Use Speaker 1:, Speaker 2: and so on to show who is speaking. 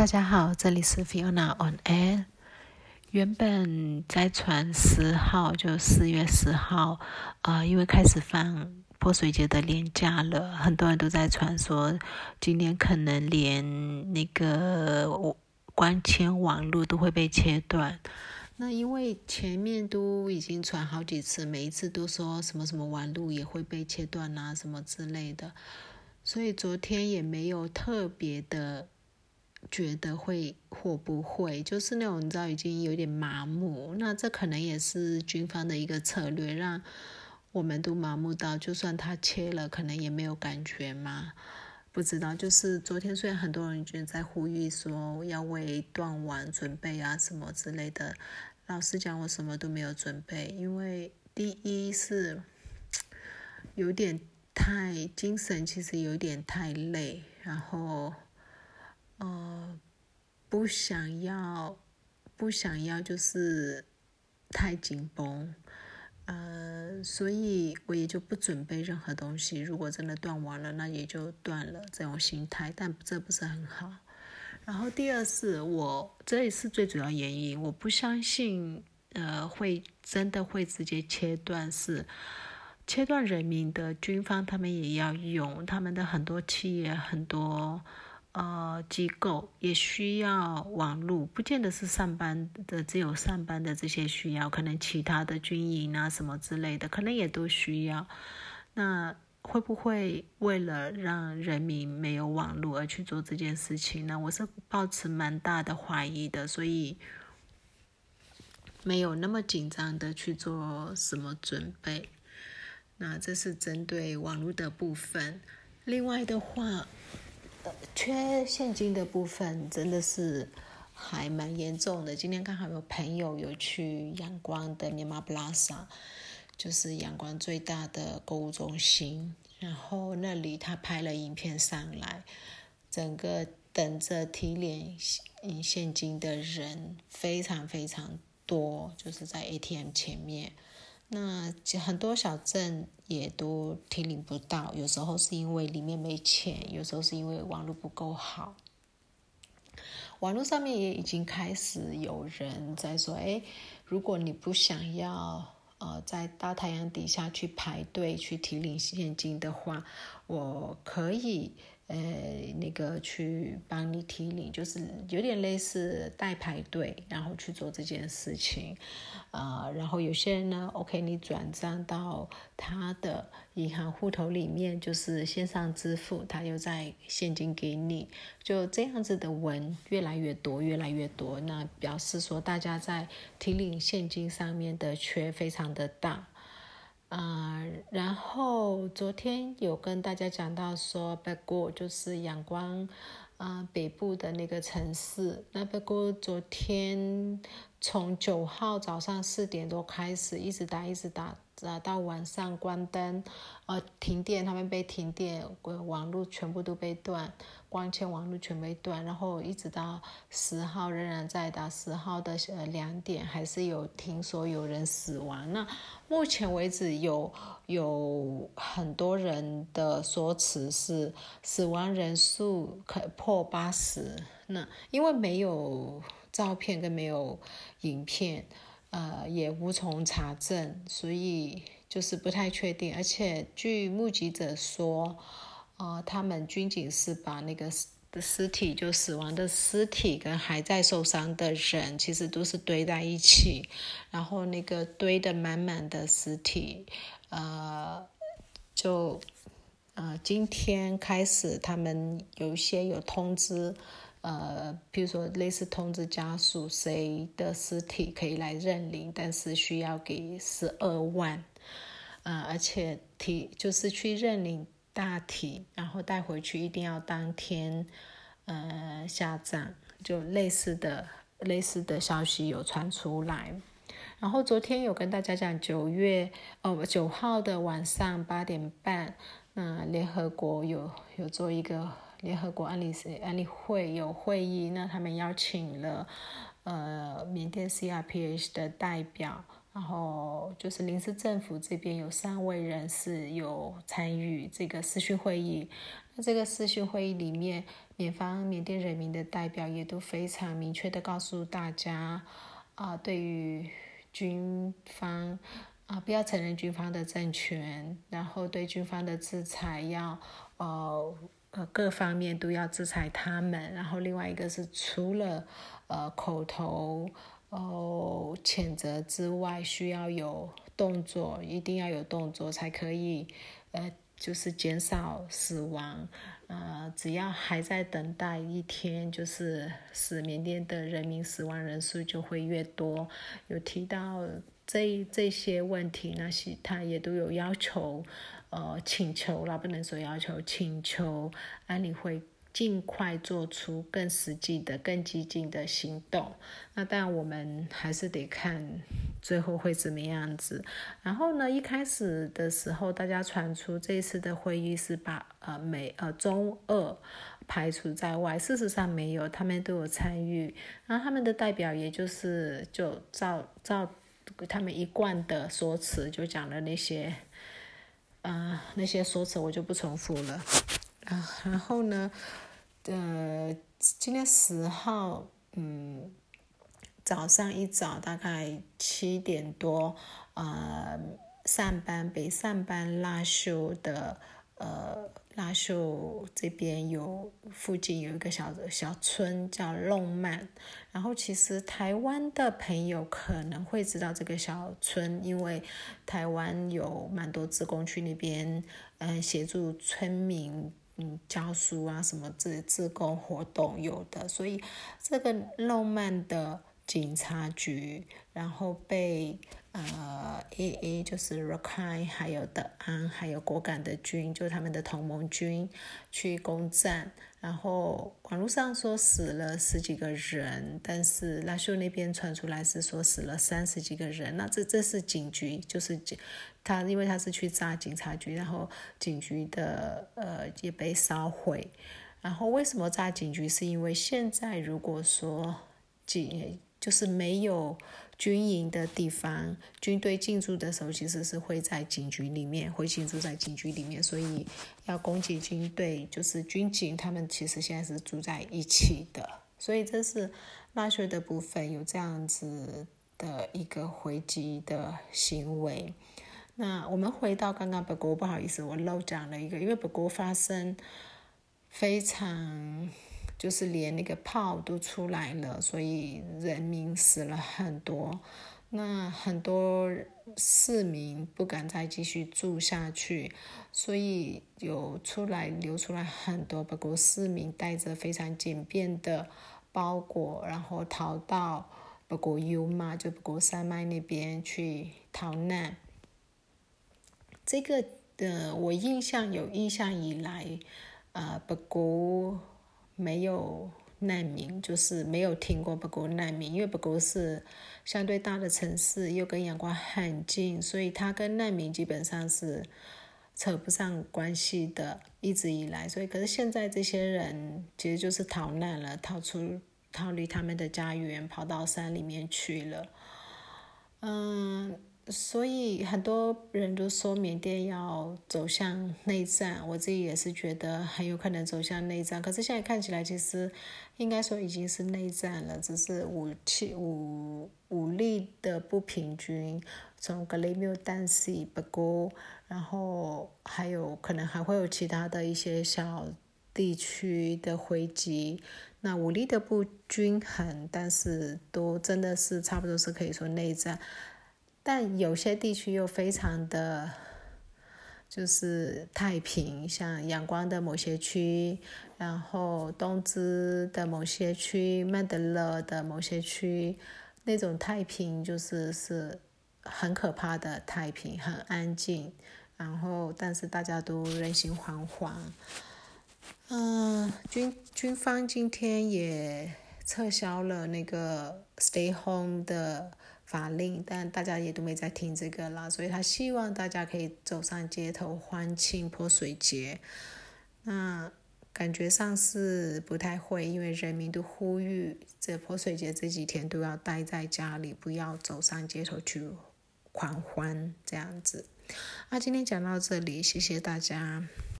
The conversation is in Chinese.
Speaker 1: 大家好，这里是 Fiona on Air。原本在传十号，就四月十号，呃，因为开始放泼水节的年假了，很多人都在传说今年可能连那个光纤网络都会被切断。那因为前面都已经传好几次，每一次都说什么什么网络也会被切断啊，什么之类的，所以昨天也没有特别的。觉得会或不会，就是那种你知道已经有点麻木。那这可能也是军方的一个策略，让我们都麻木到，就算他切了，可能也没有感觉嘛。不知道，就是昨天虽然很多人就在呼吁说要为断网准备啊什么之类的，老实讲我什么都没有准备，因为第一是有点太精神，其实有点太累，然后。呃，不想要，不想要，就是太紧绷，呃，所以我也就不准备任何东西。如果真的断完了，那也就断了，这种心态。但这不是很好。然后第二是我，这也是最主要原因，我不相信，呃，会真的会直接切断，是切断人民的军方，他们也要用他们的很多企业很多。呃，机构也需要网络，不见得是上班的，只有上班的这些需要，可能其他的军营啊什么之类的，可能也都需要。那会不会为了让人民没有网络而去做这件事情呢？我是抱持蛮大的怀疑的，所以没有那么紧张的去做什么准备。那这是针对网络的部分，另外的话。缺现金的部分真的是还蛮严重的。今天刚好有朋友有去阳光的 Nima Plaza，就是阳光最大的购物中心，然后那里他拍了影片上来，整个等着提领现金的人非常非常多，就是在 ATM 前面。那很多小镇也都提领不到，有时候是因为里面没钱，有时候是因为网络不够好。网络上面也已经开始有人在说：“哎，如果你不想要呃在大太阳底下去排队去提领现金的话，我可以。”呃，那个去帮你提领，就是有点类似代排队，然后去做这件事情，啊，然后有些人呢，OK，你转账到他的银行户头里面，就是线上支付，他又在现金给你，就这样子的文越来越多，越来越多，那表示说大家在提领现金上面的缺非常的大。啊，然后昨天有跟大家讲到说，北国就是阳光，啊，北部的那个城市。那北国昨天从九号早上四点多开始，一直打，一直打。啊，到晚上关灯，呃，停电，他们被停电，网络全部都被断，光纤网络全被断，然后一直到十号仍然在打，十号的呃两点还是有听说有人死亡。那目前为止有有很多人的说辞是死亡人数可破八十，那因为没有照片跟没有影片。呃，也无从查证，所以就是不太确定。而且据目击者说，呃，他们军警是把那个的尸体，就死亡的尸体跟还在受伤的人，其实都是堆在一起，然后那个堆的满满的尸体，呃，就呃，今天开始他们有一些有通知。呃，比如说类似通知家属谁的尸体可以来认领，但是需要给十二万，呃，而且体就是去认领大体，然后带回去一定要当天，呃，下葬，就类似的类似的消息有传出来。然后昨天有跟大家讲，九月哦九号的晚上八点半，那联合国有有做一个。联合国安理安理会有会议，那他们邀请了呃缅甸 CRPH 的代表，然后就是临时政府这边有三位人士有参与这个视讯会议。那这个视讯会议里面，缅方缅甸人民的代表也都非常明确的告诉大家，啊，对于军方啊，不要承认军方的政权，然后对军方的制裁要，呃呃各方面都要制裁他们，然后另外一个是除了呃口头哦谴责之外，需要有动作，一定要有动作才可以，呃。就是减少死亡，呃，只要还在等待一天，就是使缅甸的人民死亡人数就会越多。有提到这这些问题，那些他也都有要求，呃，请求了，不能说要求，请求安理会。尽快做出更实际的、更激进的行动。那但，我们还是得看最后会怎么样子。然后呢，一开始的时候，大家传出这一次的会议是把呃美呃中俄排除在外，事实上没有，他们都有参与。然后他们的代表，也就是就照照他们一贯的说辞，就讲了那些，呃那些说辞，我就不重复了。啊，然后呢，呃，今天十号，嗯，早上一早大概七点多，呃，上班北上班拉休的，呃。拉秀这边有附近有一个小小村叫弄曼，然后其实台湾的朋友可能会知道这个小村，因为台湾有蛮多自工区那边，嗯，协助村民嗯教书啊什么自自工活动有的，所以这个弄曼的警察局，然后被。呃，A A 就是 Rakhine，还有德安，还有果敢的军，就是他们的同盟军去攻占。然后网络上说死了十几个人，但是拉秀那边传出来是说死了三十几个人。那这这是警局，就是警他，因为他是去炸警察局，然后警局的呃也被烧毁。然后为什么炸警局？是因为现在如果说警就是没有。军营的地方，军队进驻的时候，其实是会在警局里面，会进驻在警局里面，所以要攻击军队，就是军警，他们其实现在是住在一起的，所以这是拉血的部分有这样子的一个回击的行为。那我们回到刚刚北国，不好意思，我漏讲了一个，因为北国发生非常。就是连那个炮都出来了，所以人民死了很多，那很多市民不敢再继续住下去，所以有出来流出来很多不过市民带着非常简便的包裹，然后逃到不过优嘛，就不过山脉那边去逃难。这个的我印象有印象以来，呃，不过。没有难民，就是没有听过不过难民，因为不过是相对大的城市，又跟阳光很近，所以它跟难民基本上是扯不上关系的，一直以来。所以，可是现在这些人其实就是逃难了，逃出逃离他们的家园，跑到山里面去了。嗯。所以很多人都说缅甸要走向内战，我自己也是觉得很有可能走向内战。可是现在看起来，其实应该说已经是内战了，只是武器武武力的不平均。从格雷缪丹西不过，然后还有可能还会有其他的一些小地区的回击，那武力的不均衡，但是都真的是差不多是可以说内战。但有些地区又非常的，就是太平，像阳光的某些区，然后东芝的某些区，曼德勒的某些区，那种太平就是是很可怕的太平，很安静，然后但是大家都人心惶惶。嗯，军军方今天也撤销了那个 stay home 的。法令，但大家也都没在听这个啦，所以他希望大家可以走上街头欢庆泼水节。那感觉上是不太会，因为人民都呼吁这泼水节这几天都要待在家里，不要走上街头去狂欢这样子。那今天讲到这里，谢谢大家。